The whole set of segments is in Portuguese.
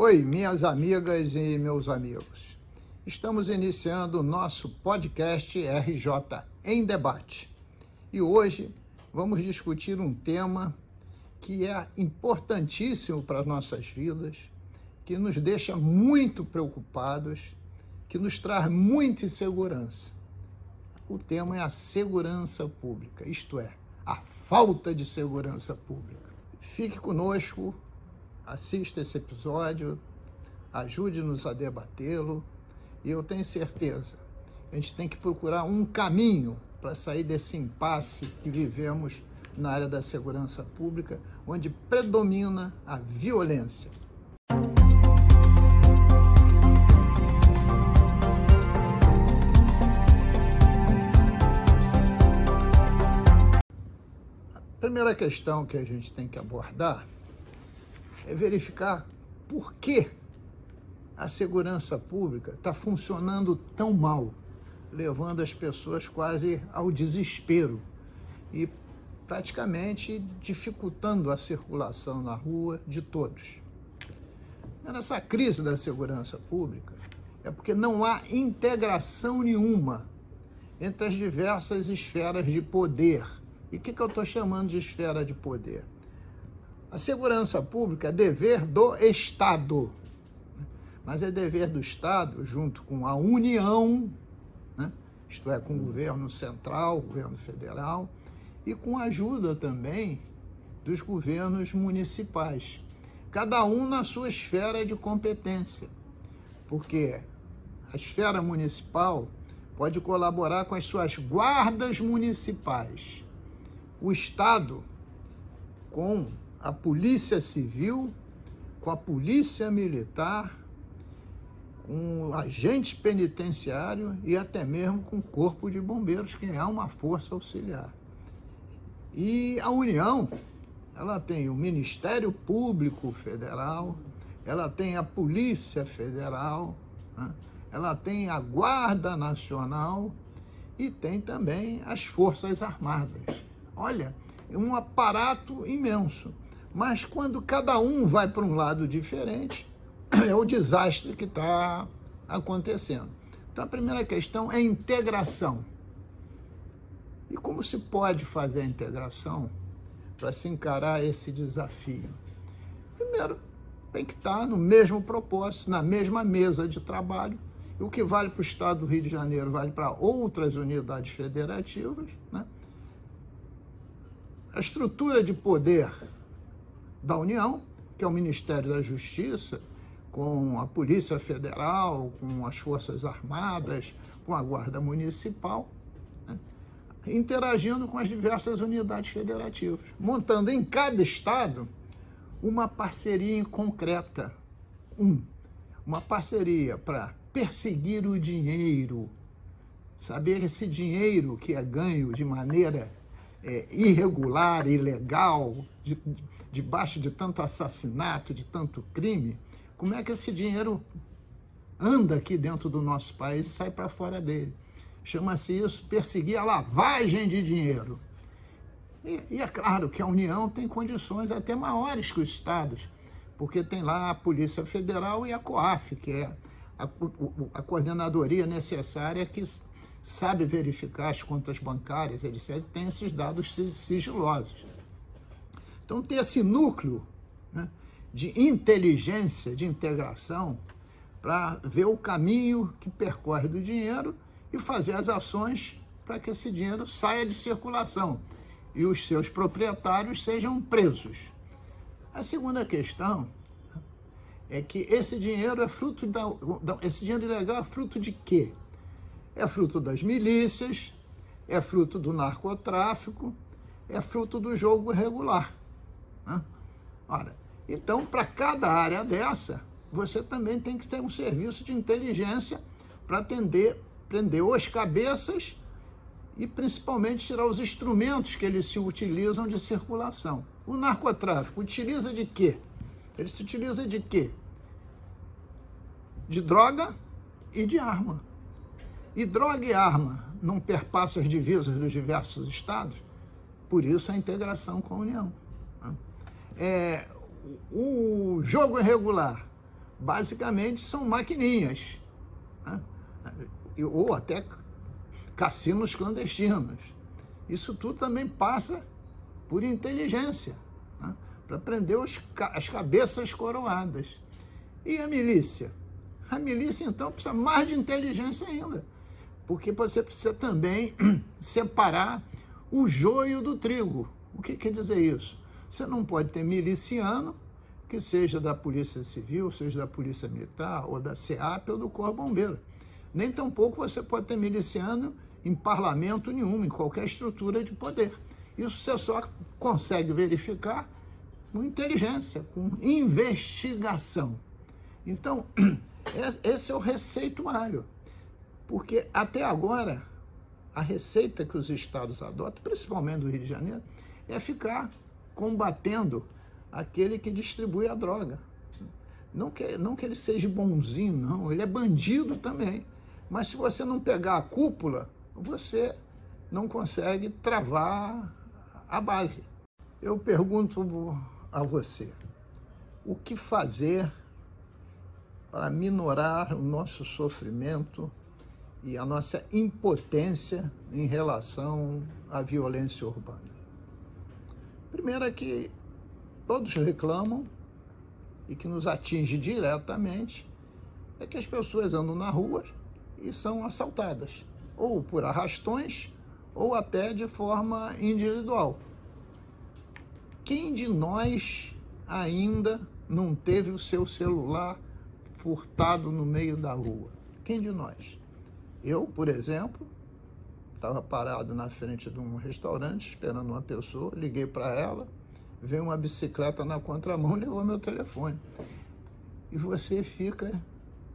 Oi, minhas amigas e meus amigos. Estamos iniciando o nosso podcast RJ em Debate. E hoje vamos discutir um tema que é importantíssimo para as nossas vidas, que nos deixa muito preocupados, que nos traz muita insegurança. O tema é a segurança pública, isto é, a falta de segurança pública. Fique conosco, assista esse episódio, ajude-nos a debatê-lo e eu tenho certeza, a gente tem que procurar um caminho para sair desse impasse que vivemos na área da segurança pública, onde predomina a violência. A primeira questão que a gente tem que abordar é verificar por que a segurança pública está funcionando tão mal, levando as pessoas quase ao desespero e praticamente dificultando a circulação na rua de todos. Nessa crise da segurança pública é porque não há integração nenhuma entre as diversas esferas de poder. E o que, que eu estou chamando de esfera de poder? A segurança pública é dever do Estado, mas é dever do Estado, junto com a União, né? isto é, com o governo central, governo federal, e com a ajuda também dos governos municipais, cada um na sua esfera de competência, porque a esfera municipal pode colaborar com as suas guardas municipais, o Estado com a Polícia Civil, com a Polícia Militar, com agente penitenciário e até mesmo com o Corpo de Bombeiros, que é uma força auxiliar. E a União, ela tem o Ministério Público Federal, ela tem a Polícia Federal, né? ela tem a Guarda Nacional e tem também as Forças Armadas. Olha, é um aparato imenso. Mas quando cada um vai para um lado diferente, é o desastre que está acontecendo. Então a primeira questão é integração. E como se pode fazer a integração para se encarar esse desafio? Primeiro, tem que estar no mesmo propósito, na mesma mesa de trabalho. E o que vale para o Estado do Rio de Janeiro vale para outras unidades federativas. Né? A estrutura de poder da União, que é o Ministério da Justiça, com a Polícia Federal, com as Forças Armadas, com a Guarda Municipal, né? interagindo com as diversas unidades federativas, montando em cada estado uma parceria concreta. Um, uma parceria para perseguir o dinheiro, saber esse dinheiro que é ganho de maneira é, irregular, ilegal, de, debaixo de tanto assassinato, de tanto crime, como é que esse dinheiro anda aqui dentro do nosso país e sai para fora dele? Chama-se isso perseguir a lavagem de dinheiro. E, e, é claro que a União tem condições até maiores que os estados, porque tem lá a Polícia Federal e a COAF, que é a, a coordenadoria necessária que sabe verificar as contas bancárias, etc., tem esses dados sigilosos. Então, ter esse núcleo né, de inteligência, de integração, para ver o caminho que percorre do dinheiro e fazer as ações para que esse dinheiro saia de circulação e os seus proprietários sejam presos. A segunda questão é que esse dinheiro é fruto da, esse dinheiro ilegal é fruto de quê? É fruto das milícias, é fruto do narcotráfico, é fruto do jogo irregular. Né? Ora, então, para cada área dessa, você também tem que ter um serviço de inteligência para atender, prender os cabeças e principalmente tirar os instrumentos que eles se utilizam de circulação. O narcotráfico utiliza de quê? Ele se utiliza de quê? De droga e de arma e droga e arma não perpassam as divisas dos diversos estados, por isso a integração com a União. Né? É, o jogo irregular basicamente são maquininhas, né? ou até cassinos clandestinos. Isso tudo também passa por inteligência, né? para prender os, as cabeças coroadas. E a milícia? A milícia, então, precisa mais de inteligência ainda, porque você precisa também separar o joio do trigo. O que quer dizer isso? Você não pode ter miliciano que seja da Polícia Civil, seja da Polícia Militar, ou da SEAP ou do Corpo Bombeiro. Nem tampouco você pode ter miliciano em parlamento nenhum, em qualquer estrutura de poder. Isso você só consegue verificar com inteligência, com investigação. Então, esse é o receituário. Porque até agora, a receita que os estados adotam, principalmente do Rio de Janeiro, é ficar combatendo aquele que distribui a droga. Não que, não que ele seja bonzinho, não, ele é bandido também. Mas se você não pegar a cúpula, você não consegue travar a base. Eu pergunto a você, o que fazer para minorar o nosso sofrimento e a nossa impotência em relação à violência urbana? Primeiro é que todos reclamam e que nos atinge diretamente é que as pessoas andam na rua e são assaltadas, ou por arrastões, ou até de forma individual. Quem de nós ainda não teve o seu celular furtado no meio da rua? Quem de nós? Eu, por exemplo, estava parado na frente de um restaurante esperando uma pessoa, liguei para ela, veio uma bicicleta na contramão levou meu telefone. E você fica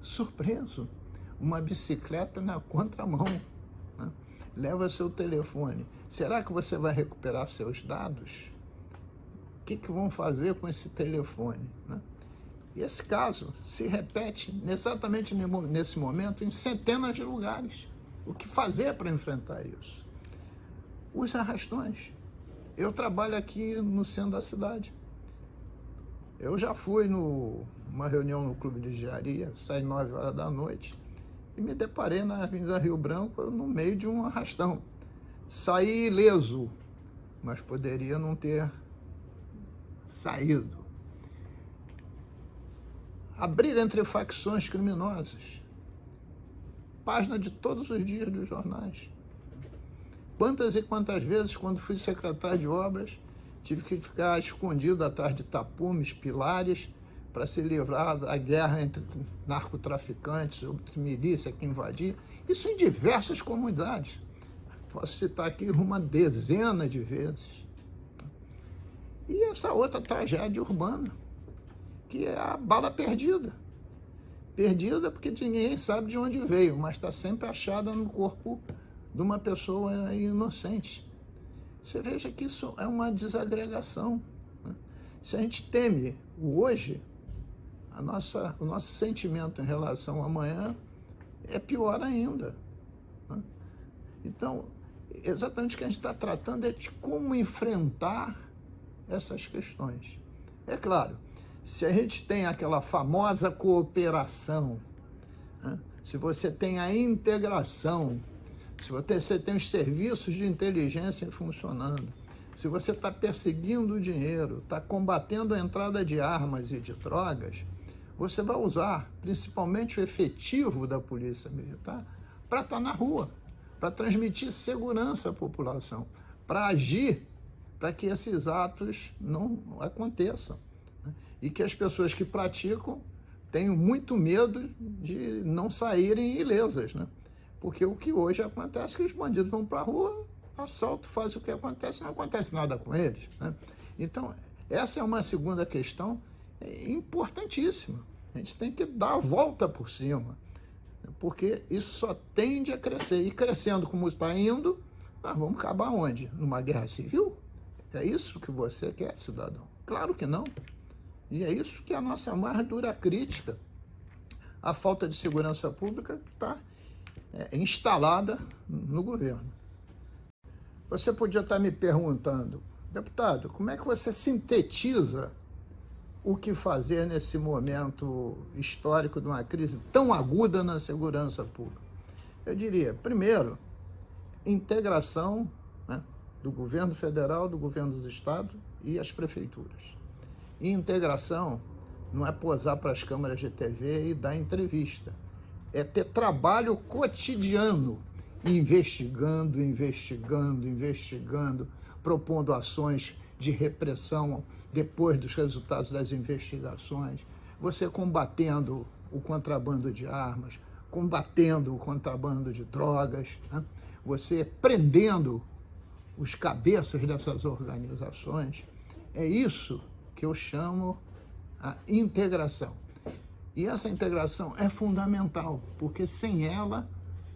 surpreso. Uma bicicleta na contramão. Né? Leva seu telefone. Será que você vai recuperar seus dados? O que, que vão fazer com esse telefone? Né? E esse caso se repete exatamente nesse momento em centenas de lugares. O que fazer para enfrentar isso? Os arrastões eu trabalho aqui no centro da cidade. Eu já fui numa reunião no clube de engenharia, saí 9 horas da noite, e me deparei na Avenida Rio Branco no meio de um arrastão. Saí ileso, mas poderia não ter saído. A briga entre facções criminosas. Página de todos os dias dos jornais. Quantas e quantas vezes, quando fui secretário de obras, tive que ficar escondido atrás de tapumes, pilares, para se livrar da guerra entre narcotraficantes, entre milícia que invadia. Isso em diversas comunidades. Posso citar aqui uma dezena de vezes. E essa outra tragédia urbana, que é a bala perdida. Perdida porque ninguém sabe de onde veio, mas está sempre achada no corpo de uma pessoa inocente. Você veja que isso é uma desagregação. Né? Se a gente teme o hoje, a nossa, o nosso sentimento em relação ao amanhã é pior ainda. Né? Então, exatamente o que a gente está tratando é de como enfrentar essas questões. É claro, se a gente tem aquela famosa cooperação, né? se você tem a integração se você tem os serviços de inteligência funcionando, se você está perseguindo o dinheiro, está combatendo a entrada de armas e de drogas, você vai usar principalmente o efetivo da polícia militar para estar tá na rua, para transmitir segurança à população, para agir para que esses atos não aconteçam. E que as pessoas que praticam tenham muito medo de não saírem ilesas. Né? Porque o que hoje acontece é que os bandidos vão para a rua, assalto, faz o que acontece, não acontece nada com eles. Né? Então, essa é uma segunda questão é, importantíssima. A gente tem que dar a volta por cima, porque isso só tende a crescer. E crescendo como está indo, nós vamos acabar onde? Numa guerra civil? É isso que você quer, cidadão? Claro que não. E é isso que é a nossa mais dura crítica. A falta de segurança pública que está é, instalada no governo. Você podia estar me perguntando, deputado, como é que você sintetiza o que fazer nesse momento histórico de uma crise tão aguda na segurança pública? Eu diria, primeiro, integração né, do governo federal, do governo dos estados e as prefeituras. E integração não é posar para as câmeras de TV e dar entrevista. É ter trabalho cotidiano, investigando, investigando, investigando, propondo ações de repressão depois dos resultados das investigações, você combatendo o contrabando de armas, combatendo o contrabando de drogas, né? você prendendo os cabeças dessas organizações. É isso que eu chamo a integração. E essa integração é fundamental, porque sem ela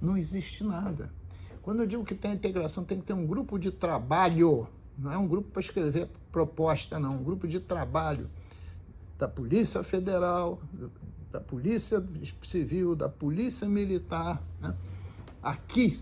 não existe nada. Quando eu digo que tem integração, tem que ter um grupo de trabalho, não é um grupo para escrever proposta, não, um grupo de trabalho da Polícia Federal, da Polícia Civil, da Polícia Militar, né? aqui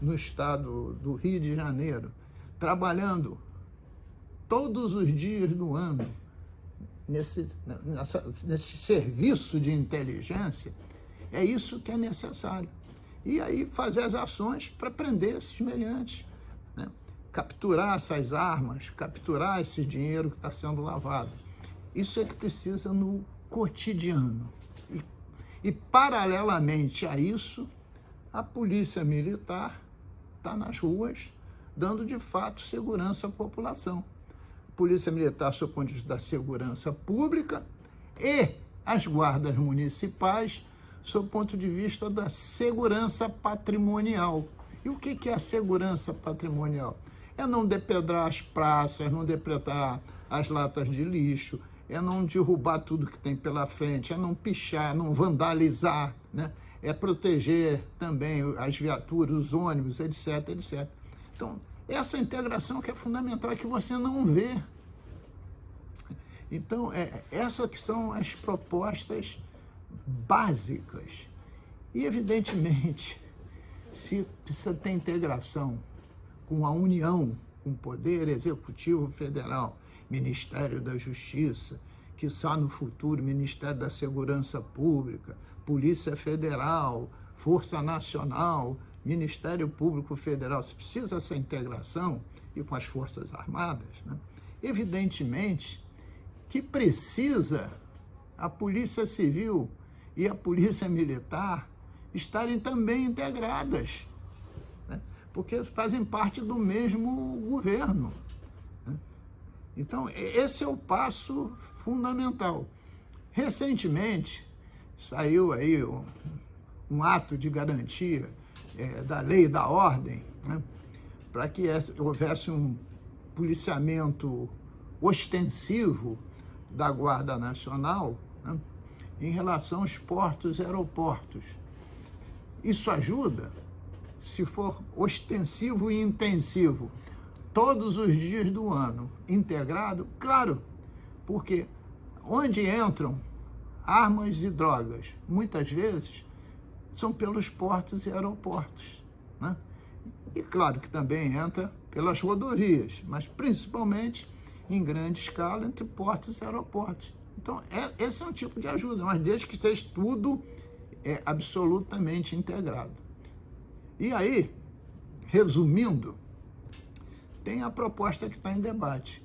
no estado do Rio de Janeiro, trabalhando todos os dias do ano nesse, nessa, nesse serviço de inteligência, é isso que é necessário. E aí fazer as ações para prender esses meliantes, né? capturar essas armas, capturar esse dinheiro que está sendo lavado. Isso é que precisa no cotidiano. E, e paralelamente a isso, a polícia militar está nas ruas dando de fato segurança à população. Polícia Militar, sob o ponto de vista da segurança pública, e as guardas municipais, sob o ponto de vista da segurança patrimonial. E o que é a segurança patrimonial? É não depredar as praças, não depredar as latas de lixo, é não derrubar tudo que tem pela frente, é não pichar, não vandalizar, né? é proteger também as viaturas, os ônibus, etc, etc. Então, essa integração que é fundamental, é que você não vê. Então, é, essas que são as propostas básicas. E, evidentemente, se precisa ter integração com a União, com o Poder Executivo Federal, Ministério da Justiça, que está no futuro Ministério da Segurança Pública, Polícia Federal, Força Nacional, Ministério Público Federal, se precisa essa integração, e com as Forças Armadas, né? evidentemente que precisa a Polícia Civil e a Polícia Militar estarem também integradas, né? porque fazem parte do mesmo governo. Né? Então, esse é o passo fundamental. Recentemente, saiu aí um, um ato de garantia é, da lei e da ordem, né, para que houvesse um policiamento ostensivo da Guarda Nacional né, em relação aos portos e aeroportos. Isso ajuda se for ostensivo e intensivo todos os dias do ano, integrado, claro, porque onde entram armas e drogas, muitas vezes são pelos portos e aeroportos. Né? E claro que também entra pelas rodovias, mas principalmente em grande escala entre portos e aeroportos. Então, é, esse é um tipo de ajuda, mas desde que esteja tudo é, absolutamente integrado. E aí, resumindo, tem a proposta que está em debate.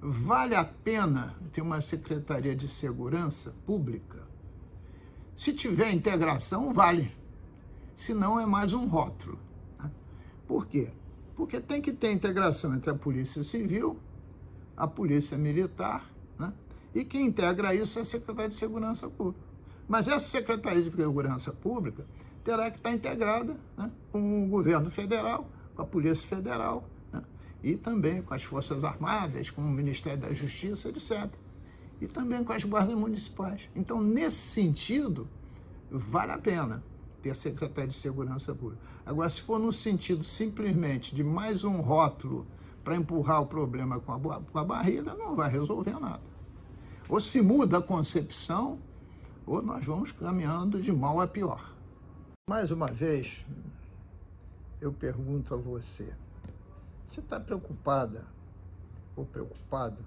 Vale a pena ter uma Secretaria de Segurança Pública se tiver integração, vale. Se não, é mais um rótulo. Né? Por quê? Porque tem que ter integração entre a Polícia Civil, a Polícia Militar, né? e quem integra isso é a Secretaria de Segurança Pública. Mas essa Secretaria de Segurança Pública terá que estar integrada né? com o governo federal, com a Polícia Federal, né? e também com as Forças Armadas, com o Ministério da Justiça, etc e também com as guardas municipais. Então, nesse sentido, vale a pena ter a Secretaria de Segurança Pública. Agora, se for no sentido simplesmente de mais um rótulo para empurrar o problema com a, com a barriga, não vai resolver nada. Ou se muda a concepção, ou nós vamos caminhando de mal a pior. Mais uma vez, eu pergunto a você: você está preocupada ou preocupado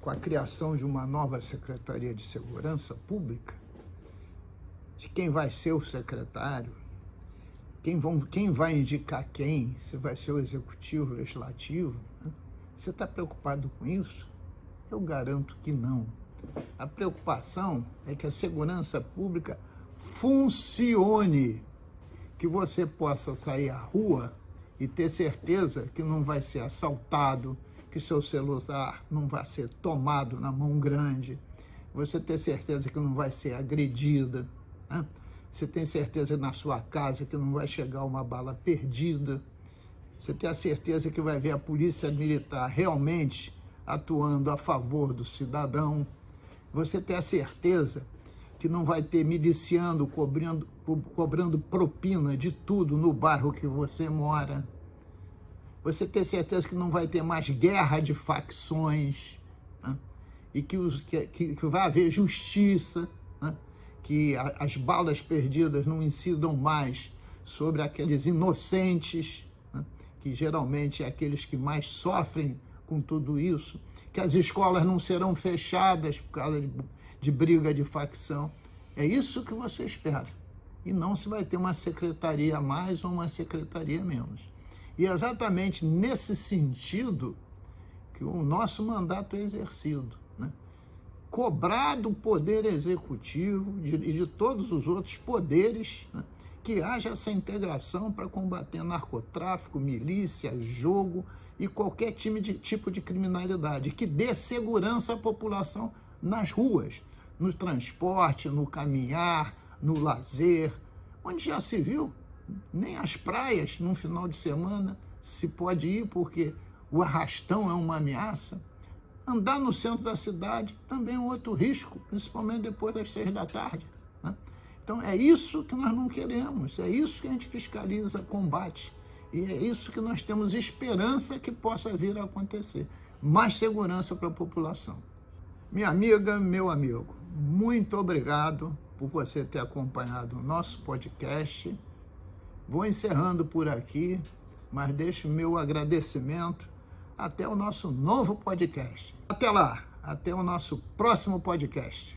com a criação de uma nova Secretaria de Segurança Pública, de quem vai ser o secretário, quem, vão, quem vai indicar quem, se vai ser o executivo, o legislativo. Né? Você está preocupado com isso? Eu garanto que não. A preocupação é que a segurança pública funcione, que você possa sair à rua e ter certeza que não vai ser assaltado, que seu celular não vai ser tomado na mão grande, você ter certeza que não vai ser agredida, né? Você tem certeza na sua casa que não vai chegar uma bala perdida, você tem a certeza que vai ver a polícia militar realmente atuando a favor do cidadão, você tem a certeza que não vai ter miliciano cobrando, cobrando propina de tudo no bairro que você mora. Você tem certeza que não vai ter mais guerra de facções né? e que, os, que, que, vai haver justiça? Que a, as balas perdidas não incidam mais sobre aqueles inocentes, né? que geralmente é aqueles que mais sofrem com tudo isso, que as escolas não serão fechadas por causa de de briga de facção. É isso que você espera. E não se vai ter uma secretaria a mais ou uma secretaria a menos. E é exatamente nesse sentido que o nosso mandato é exercido. Né? Cobrar do poder executivo e de, de, todos os outros poderes né? que haja essa integração para combater narcotráfico, milícia, jogo e qualquer time de, tipo de criminalidade, que dê segurança à população nas ruas, no transporte, no caminhar, no lazer, onde já se viu, nem as praias no final de semana se pode ir porque o arrastão é uma ameaça. Andar no centro da cidade também é um outro risco, principalmente depois das seis da tarde. Né? Então é isso que nós não queremos, é isso que a gente fiscaliza, combate. E é isso que nós temos esperança que possa vir a acontecer. Mais segurança para a população. Minha amiga, meu amigo, muito obrigado por você ter acompanhado o nosso podcast. Vou encerrando por aqui, mas deixo meu agradecimento até o nosso novo podcast. Até lá, até o nosso próximo podcast.